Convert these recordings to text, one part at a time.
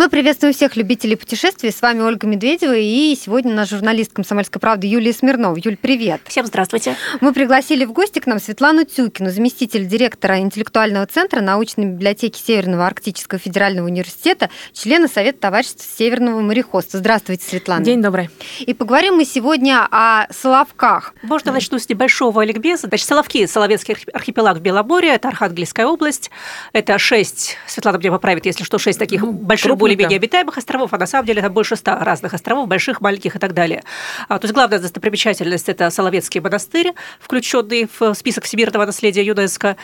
Мы приветствуем всех любителей путешествий. С вами Ольга Медведева и сегодня наш журналист «Комсомольской правды» Юлия Смирнова. Юль, привет. Всем здравствуйте. Мы пригласили в гости к нам Светлану Тюкину, заместитель директора интеллектуального центра научной библиотеки Северного Арктического федерального университета, члена Совета товарищества Северного мореходства. Здравствуйте, Светлана. День добрый. И поговорим мы сегодня о Соловках. Можно начну с небольшого ликбеза. Значит, Соловки – Соловецкий архипелаг в Беломорье, это Архангельская область. Это шесть, Светлана меня поправит, если что, шесть таких ну, больших, более более-менее обитаемых островов, а на самом деле там больше ста разных островов, больших, маленьких и так далее. А, то есть главная достопримечательность – это Соловецкий монастырь, включенный в список всемирного наследия ЮНЕСКо.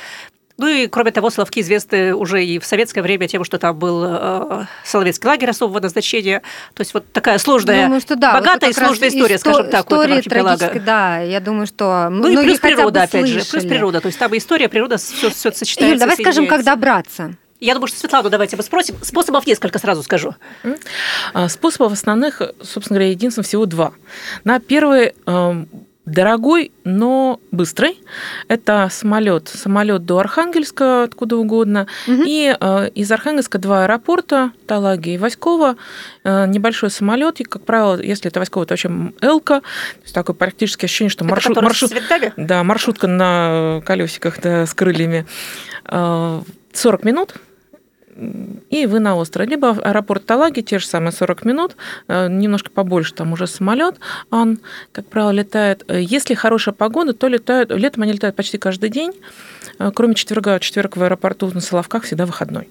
Ну и, кроме того, Соловки известны уже и в советское время тем, что там был э, Соловецкий лагерь особого назначения. То есть вот такая сложная, думаю, что да, богатая вот и сложная история, исто- скажем так, у этого архипелага. Да, я думаю, что Ну и плюс природа, опять же, плюс природа. То есть там история, природа, все, все сочетается. Юль, давай скажем, как добраться. Я думаю, что Светлану давайте мы спросим. Способов несколько сразу скажу. А, способов основных, собственно говоря, единственно всего два. На первый эм, дорогой, но быстрый. Это самолет, самолет до Архангельска, откуда угодно. Угу. И э, из Архангельска два аэропорта, Талаги и Васькова. Э, небольшой самолет, и, как правило, если это Васькова, то вообще Элка. То есть такое практически ощущение, что маршрут, маршрут, да, маршрутка на колесиках да, с крыльями. Э, 40 минут и вы на остров. Либо аэропорт Талаги, те же самые 40 минут, э, немножко побольше, там уже самолет, он, как правило, летает. Если хорошая погода, то летают, летом они летают почти каждый день, э, кроме четверга. Четверг в аэропорту на Соловках всегда выходной.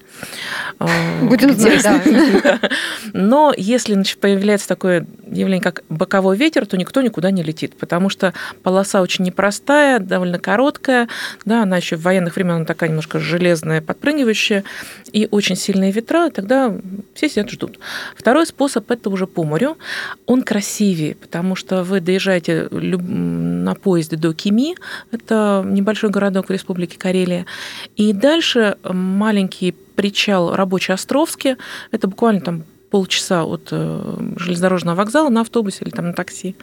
Э, Будем знать, да. Но если значит, появляется такое явление, как боковой ветер, то никто никуда не летит, потому что полоса очень непростая, довольно короткая, да, она еще в военных времен она такая немножко железная, подпрыгивающая, и очень сильные ветра, тогда все сидят ждут. Второй способ – это уже по морю. Он красивее, потому что вы доезжаете на поезде до Кими, это небольшой городок в Республике Карелия, и дальше маленький причал Рабочий Островский, это буквально там полчаса от э, железнодорожного вокзала на автобусе или там на такси,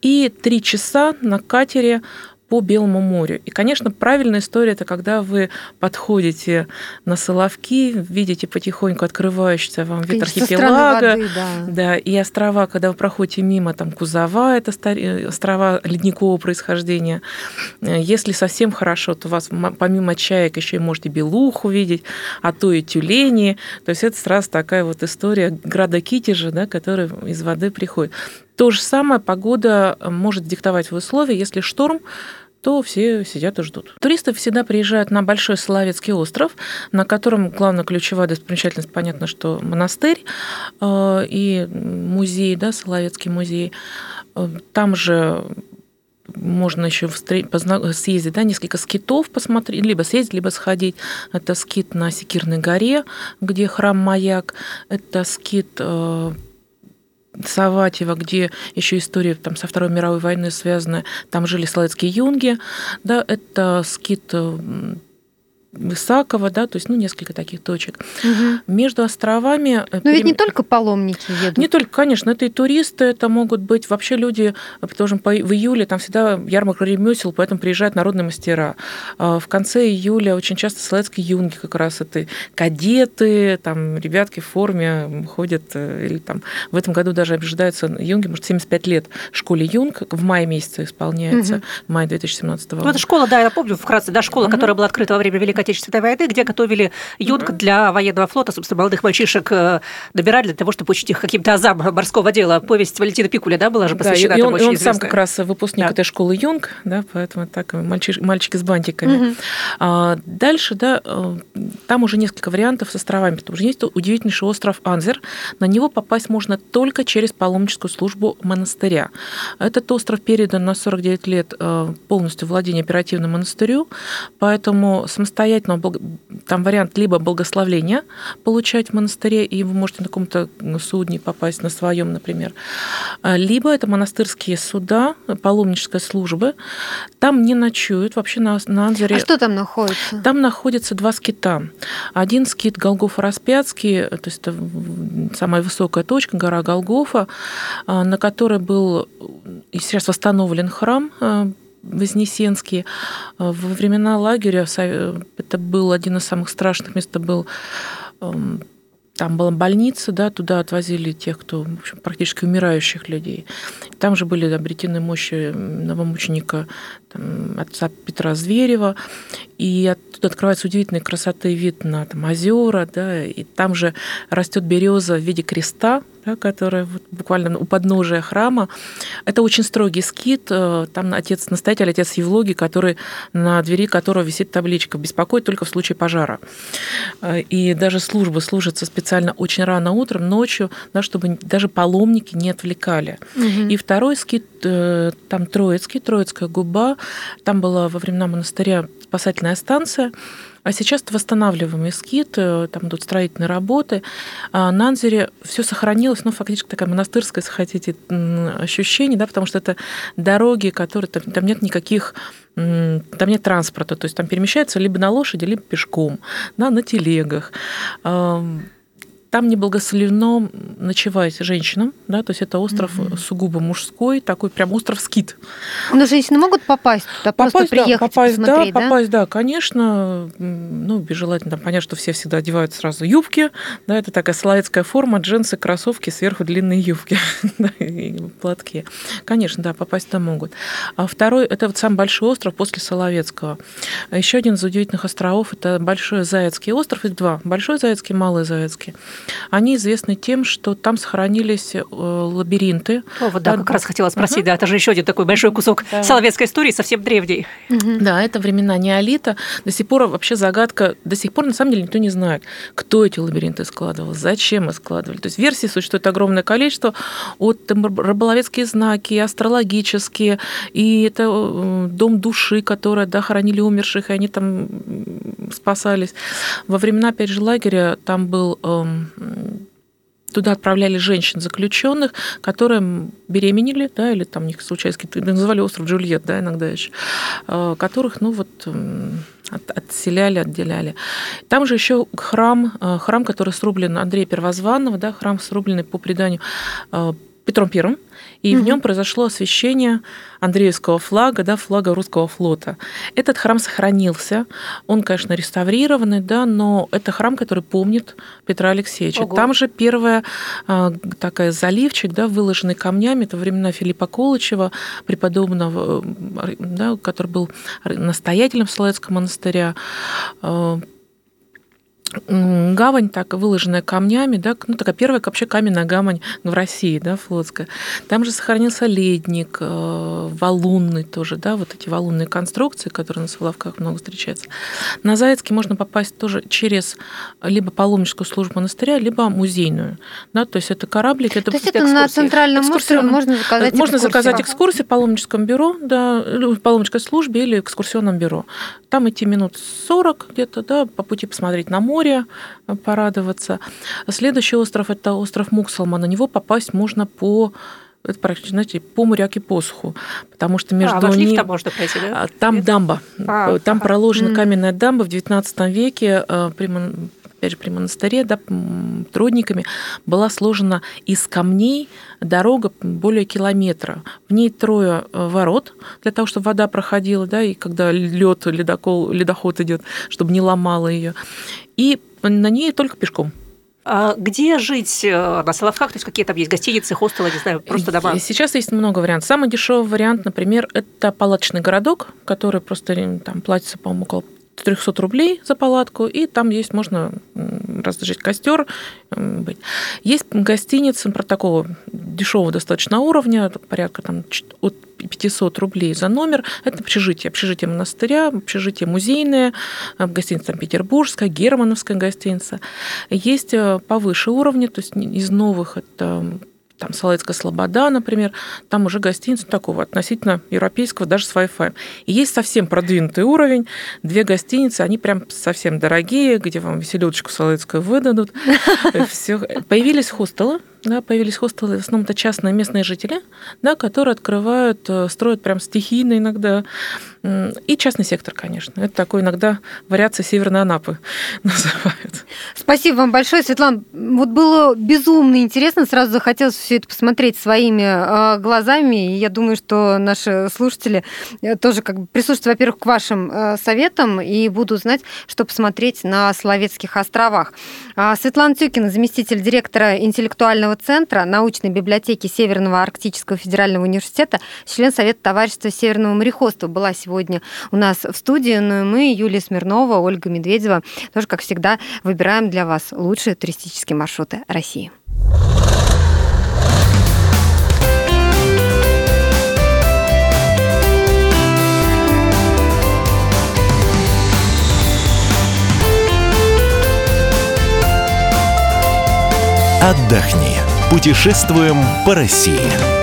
и три часа на катере по Белому морю. И, конечно, правильная история – это когда вы подходите на Соловки, видите потихоньку открывающийся вам вид архипелага, воды, да. да, и острова, когда вы проходите мимо, там Кузова – это острова ледникового происхождения. Если совсем хорошо, то у вас помимо чаек еще и можете белуху видеть, а то и тюлени. То есть это сразу такая вот история града Китежа, да, который из воды приходит. То же самое погода э, может диктовать в условия, если шторм, то все сидят и ждут. Туристы всегда приезжают на Большой Соловецкий остров, на котором главная ключевая достопримечательность, понятно, что монастырь э, и музей, да, Соловецкий музей. Э, там же можно еще съездить, да, несколько скитов посмотреть, либо съездить, либо сходить. Это скит на Секирной горе, где храм Маяк, это скит Саватьева, где еще история там, со Второй мировой войны связана, там жили соловецкие юнги, да, это скит Высакова, да, то есть, ну, несколько таких точек. Угу. Между островами... Э, Но ведь не только паломники едут. Не только, конечно, это и туристы, это могут быть вообще люди, потому что в июле там всегда ярмарка ремесел, поэтому приезжают народные мастера. А в конце июля очень часто соловецкие юнги как раз это кадеты, там ребятки в форме ходят, э, или там в этом году даже ожидаются юнги, может, 75 лет школе юнг, в мае месяце исполняется, угу. в мае 2017 года. Ну, это школа, да, я помню вкратце, да, школа, угу. которая была открыта во время Великой Великой Отечественной войны, где готовили юнг для военного флота, собственно, молодых мальчишек добирали э, для того, чтобы учить их каким-то азам морского дела. Повесть Валентина Пикуля, да, была же посвящена да, и он, и он сам как раз выпускник да. этой школы юнг, да, поэтому так мальчиш, мальчики с бантиками. Mm-hmm. А, дальше, да, э, там уже несколько вариантов с островами, потому что есть удивительнейший остров Анзер. На него попасть можно только через паломническую службу монастыря. Этот остров передан на 49 лет э, полностью владение оперативному монастырю, поэтому самостоятельно самостоятельного, там вариант либо благословления получать в монастыре, и вы можете на каком-то судне попасть, на своем, например, а, либо это монастырские суда, паломническая служба. Там не ночуют вообще на, на Анзоре. А что там находится? Там находятся два скита. Один скит Голгофа-Распятский, то есть это самая высокая точка, гора Голгофа, а, на которой был и сейчас восстановлен храм а, Вознесенский. Во времена лагеря это был один из самых страшных мест, это был эм, там была больница, да, туда отвозили тех, кто в общем, практически умирающих людей. Там же были обретены мощи новомученика там, отца Петра Зверева, и оттуда открывается удивительной красоты вид на там, озера, да, и там же растет береза в виде креста, да, которая вот буквально у подножия храма. Это очень строгий скит. Э, там отец настоятель, отец Евлогий, который на двери которого висит табличка «Беспокоит только в случае пожара». Э, и даже служба служится специально очень рано утром, ночью, да, чтобы даже паломники не отвлекали. Угу. И второй скит, там Троицкий, Троицкая губа. Там была во времена монастыря спасательная станция. А сейчас это восстанавливаемый скит, э, там идут строительные работы. А на Анзере все сохранилось, ну, фактически такая монастырская, если хотите, ощущение, да, потому что это дороги, которые там, там нет никаких там нет транспорта, то есть там перемещаются либо на лошади, либо пешком, да, на телегах. Там не благословено ночевать женщинам, да, то есть это остров угу. сугубо мужской, такой прям остров скит. Но женщины могут попасть туда, попасть, просто приехать, да, попасть, посмотреть, да, да? попасть, да, конечно. Ну, желательно там понять, что все всегда одевают сразу юбки, да, это такая словецкая форма, джинсы, кроссовки, сверху длинные юбки, да, и платки. Конечно, да, попасть туда могут. А второй, это вот самый большой остров после Соловецкого. Еще один из удивительных островов, это Большой Заяцкий остров, их два, Большой Заяцкий, Малый Заяцкий. Они известны тем, что там сохранились э, лабиринты. О, вот да, как раз хотела спросить, uh да, это же еще один такой большой кусок да. соловецкой истории, совсем древний. uh Да, это времена неолита. До сих пор вообще загадка, до сих пор на самом деле никто не знает, кто эти лабиринты складывал, зачем их складывали. То есть версий существует огромное количество, от там, рыболовецкие знаки, астрологические, и это э, дом души, которые да, хоронили умерших, и они там спасались. Во времена, опять же, лагеря там был эм, Туда отправляли женщин заключенных, которые беременели, да, или там у них случались какие-то, называли остров Джульет, да, иногда еще, э, которых, ну вот, от, отселяли, отделяли. Там же еще храм, э, храм, который срублен Андрея Первозванного, да, храм срубленный по преданию э, Петром Первым, и угу. в нем произошло освящение Андреевского флага, да, флага русского флота. Этот храм сохранился, он, конечно, реставрированный, да, но это храм, который помнит Петра Алексеевича. Ого. Там же первая а, такая заливчик, да, выложенный камнями, это времена Филиппа Колычева, преподобного, э, да, который был настоятелем Соловецкого монастыря, э, гавань так выложенная камнями, да, ну такая первая вообще каменная гавань в России, да, флотская. Там же сохранился ледник, э, валунный тоже, да, вот эти валунные конструкции, которые на Соловках много встречаются. На Заяцкий можно попасть тоже через либо паломническую службу монастыря, либо музейную, да, то есть это кораблик, это То есть это на центральном острове можно заказать Можно экскурсию. заказать экскурсию в паломническом бюро, да, в паломнической службе или экскурсионном бюро. Там идти минут 40 где-то, да, по пути посмотреть на море, море э, порадоваться. Следующий остров – это остров Муксалма. На него попасть можно по это практически, знаете, по моряке посуху, потому что между а, ними... там можно пройти, да? А, там дамба. А, там ага. проложена каменная дамба в XIX веке э, при, опять же, при монастыре, да, трудниками, была сложена из камней дорога более километра. В ней трое э, ворот для того, чтобы вода проходила, да, и когда лед, ледокол, ледоход идет, чтобы не ломало ее и на ней только пешком. А где жить э, на Соловках? То есть какие там есть гостиницы, хостелы, не знаю, просто дома? Сейчас есть много вариантов. Самый дешевый вариант, например, это палаточный городок, который просто там платится, по-моему, около 300 рублей за палатку, и там есть, можно разложить костер. Есть гостиница про такого дешевого достаточно уровня, порядка там от 500 рублей за номер. Это общежитие, общежитие монастыря, общежитие музейное, э, гостиница там, петербургская, германовская гостиница. Есть э, повыше уровня, то есть из новых это там Соловецкая Слобода, например, там уже гостиница такого относительно европейского, даже с Wi-Fi. И есть совсем продвинутый уровень, две гостиницы, они прям совсем дорогие, где вам веселючку Соловецкую выдадут. Все. Появились хостелы, да, появились хостелы, в основном это частные местные жители, да, которые открывают, э, строят прям стихийно иногда И частный сектор, конечно. Это такой иногда вариация Северной Анапы называют. Спасибо вам большое, Светлана. Вот было безумно интересно. Сразу захотелось все это посмотреть своими э, глазами. И я думаю, что наши слушатели э, тоже как бы прислушаются, во-первых, к вашим э, советам и будут знать, что посмотреть на Соловецких островах. А Светлана Тюкина, заместитель директора интеллектуального центра научной библиотеки Северного Арктического федерального университета, член Совета товарищества Северного мореходства, была сегодня у нас в студии. Ну и мы, Юлия Смирнова, Ольга Медведева, тоже, как всегда, выбираем для вас лучшие туристические маршруты России. Отдохни. Путешествуем по России.